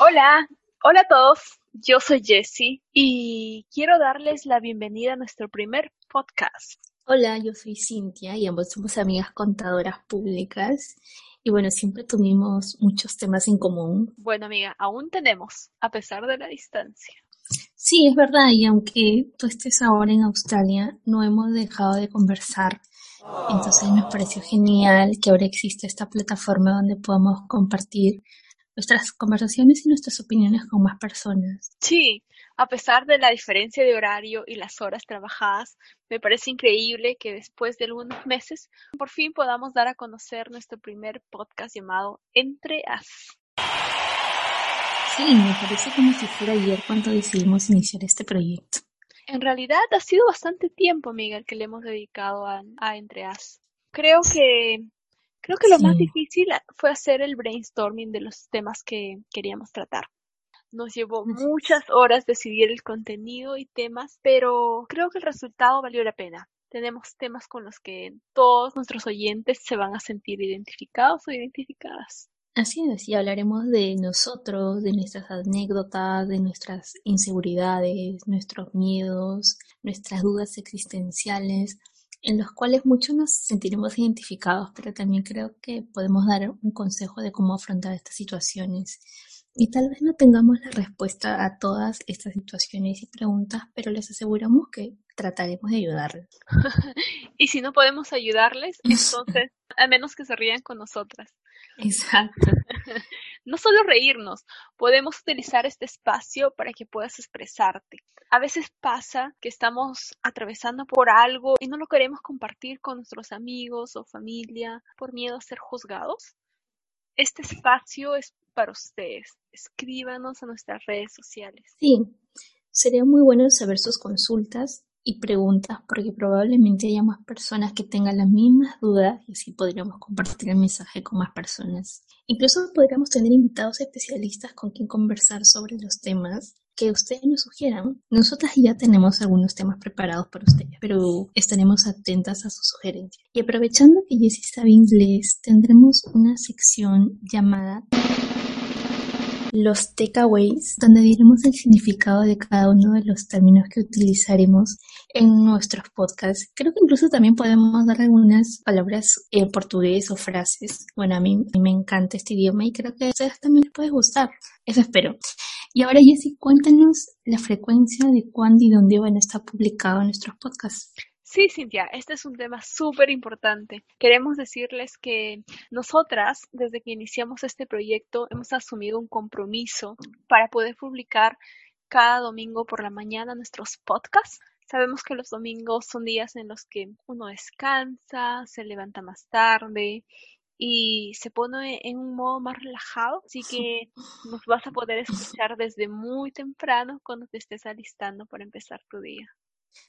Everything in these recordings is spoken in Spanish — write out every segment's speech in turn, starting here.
Hola, hola a todos. Yo soy Jessie y quiero darles la bienvenida a nuestro primer podcast. Hola, yo soy Cintia y ambos somos amigas contadoras públicas. Y bueno, siempre tuvimos muchos temas en común. Bueno, amiga, aún tenemos, a pesar de la distancia. Sí, es verdad, y aunque tú estés ahora en Australia, no hemos dejado de conversar. Entonces me pareció genial que ahora existe esta plataforma donde podamos compartir nuestras conversaciones y nuestras opiniones con más personas. Sí, a pesar de la diferencia de horario y las horas trabajadas, me parece increíble que después de algunos meses por fin podamos dar a conocer nuestro primer podcast llamado Entre As. Sí, me parece como si fuera ayer cuando decidimos iniciar este proyecto. En realidad ha sido bastante tiempo, Miguel, que le hemos dedicado a, a Entre As. Creo que Creo que lo más difícil fue hacer el brainstorming de los temas que queríamos tratar. Nos llevó muchas horas decidir el contenido y temas, pero creo que el resultado valió la pena. Tenemos temas con los que todos nuestros oyentes se van a sentir identificados o identificadas. Así es, y hablaremos de nosotros, de nuestras anécdotas, de nuestras inseguridades, nuestros miedos, nuestras dudas existenciales, en los cuales muchos nos sentiremos identificados, pero también creo que podemos dar un consejo de cómo afrontar estas situaciones. Y tal vez no tengamos la respuesta a todas estas situaciones y preguntas, pero les aseguramos que trataremos de ayudarles. y si no podemos ayudarles, entonces al menos que se rían con nosotras. Exacto. no solo reírnos, podemos utilizar este espacio para que puedas expresarte. A veces pasa que estamos atravesando por algo y no lo queremos compartir con nuestros amigos o familia por miedo a ser juzgados. Este espacio es para ustedes. Escríbanos a nuestras redes sociales. Sí, sería muy bueno saber sus consultas y preguntas porque probablemente haya más personas que tengan las mismas dudas y así podríamos compartir el mensaje con más personas. Incluso podríamos tener invitados especialistas con quien conversar sobre los temas que ustedes nos sugieran. Nosotras ya tenemos algunos temas preparados para ustedes, pero estaremos atentas a sus sugerencias. Y aprovechando que Jessie sabe inglés, tendremos una sección llamada los takeaways, donde diremos el significado de cada uno de los términos que utilizaremos en nuestros podcasts. Creo que incluso también podemos dar algunas palabras en portugués o frases. Bueno, a mí, me encanta este idioma y creo que a ustedes también les puede gustar. Eso espero. Y ahora, Jessy, cuéntanos la frecuencia de cuándo y dónde van a estar publicados nuestros podcasts. Sí, Cintia, este es un tema súper importante. Queremos decirles que nosotras, desde que iniciamos este proyecto, hemos asumido un compromiso para poder publicar cada domingo por la mañana nuestros podcasts. Sabemos que los domingos son días en los que uno descansa, se levanta más tarde y se pone en un modo más relajado, así que nos vas a poder escuchar desde muy temprano cuando te estés alistando para empezar tu día.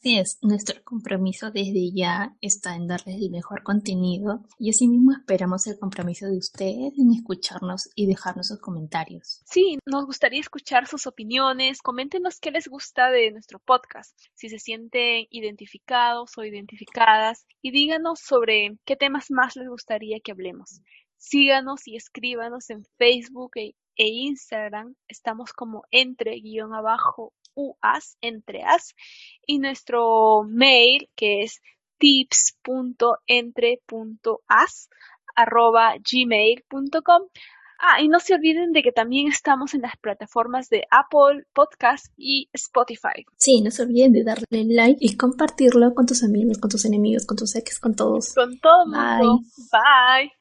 Sí, es nuestro compromiso desde ya está en darles el mejor contenido y asimismo esperamos el compromiso de ustedes en escucharnos y dejarnos sus comentarios. Sí, nos gustaría escuchar sus opiniones, coméntenos qué les gusta de nuestro podcast, si se sienten identificados o identificadas y díganos sobre qué temas más les gustaría que hablemos. Síganos y escríbanos en Facebook e, e Instagram, estamos como entre guion abajo uas, entre as, y nuestro mail que es tips.entre.as arroba gmail.com. Ah, y no se olviden de que también estamos en las plataformas de Apple Podcast y Spotify. Sí, no se olviden de darle like y compartirlo con tus amigos, con tus enemigos, con tus ex, con todos. Con todo mundo. Bye.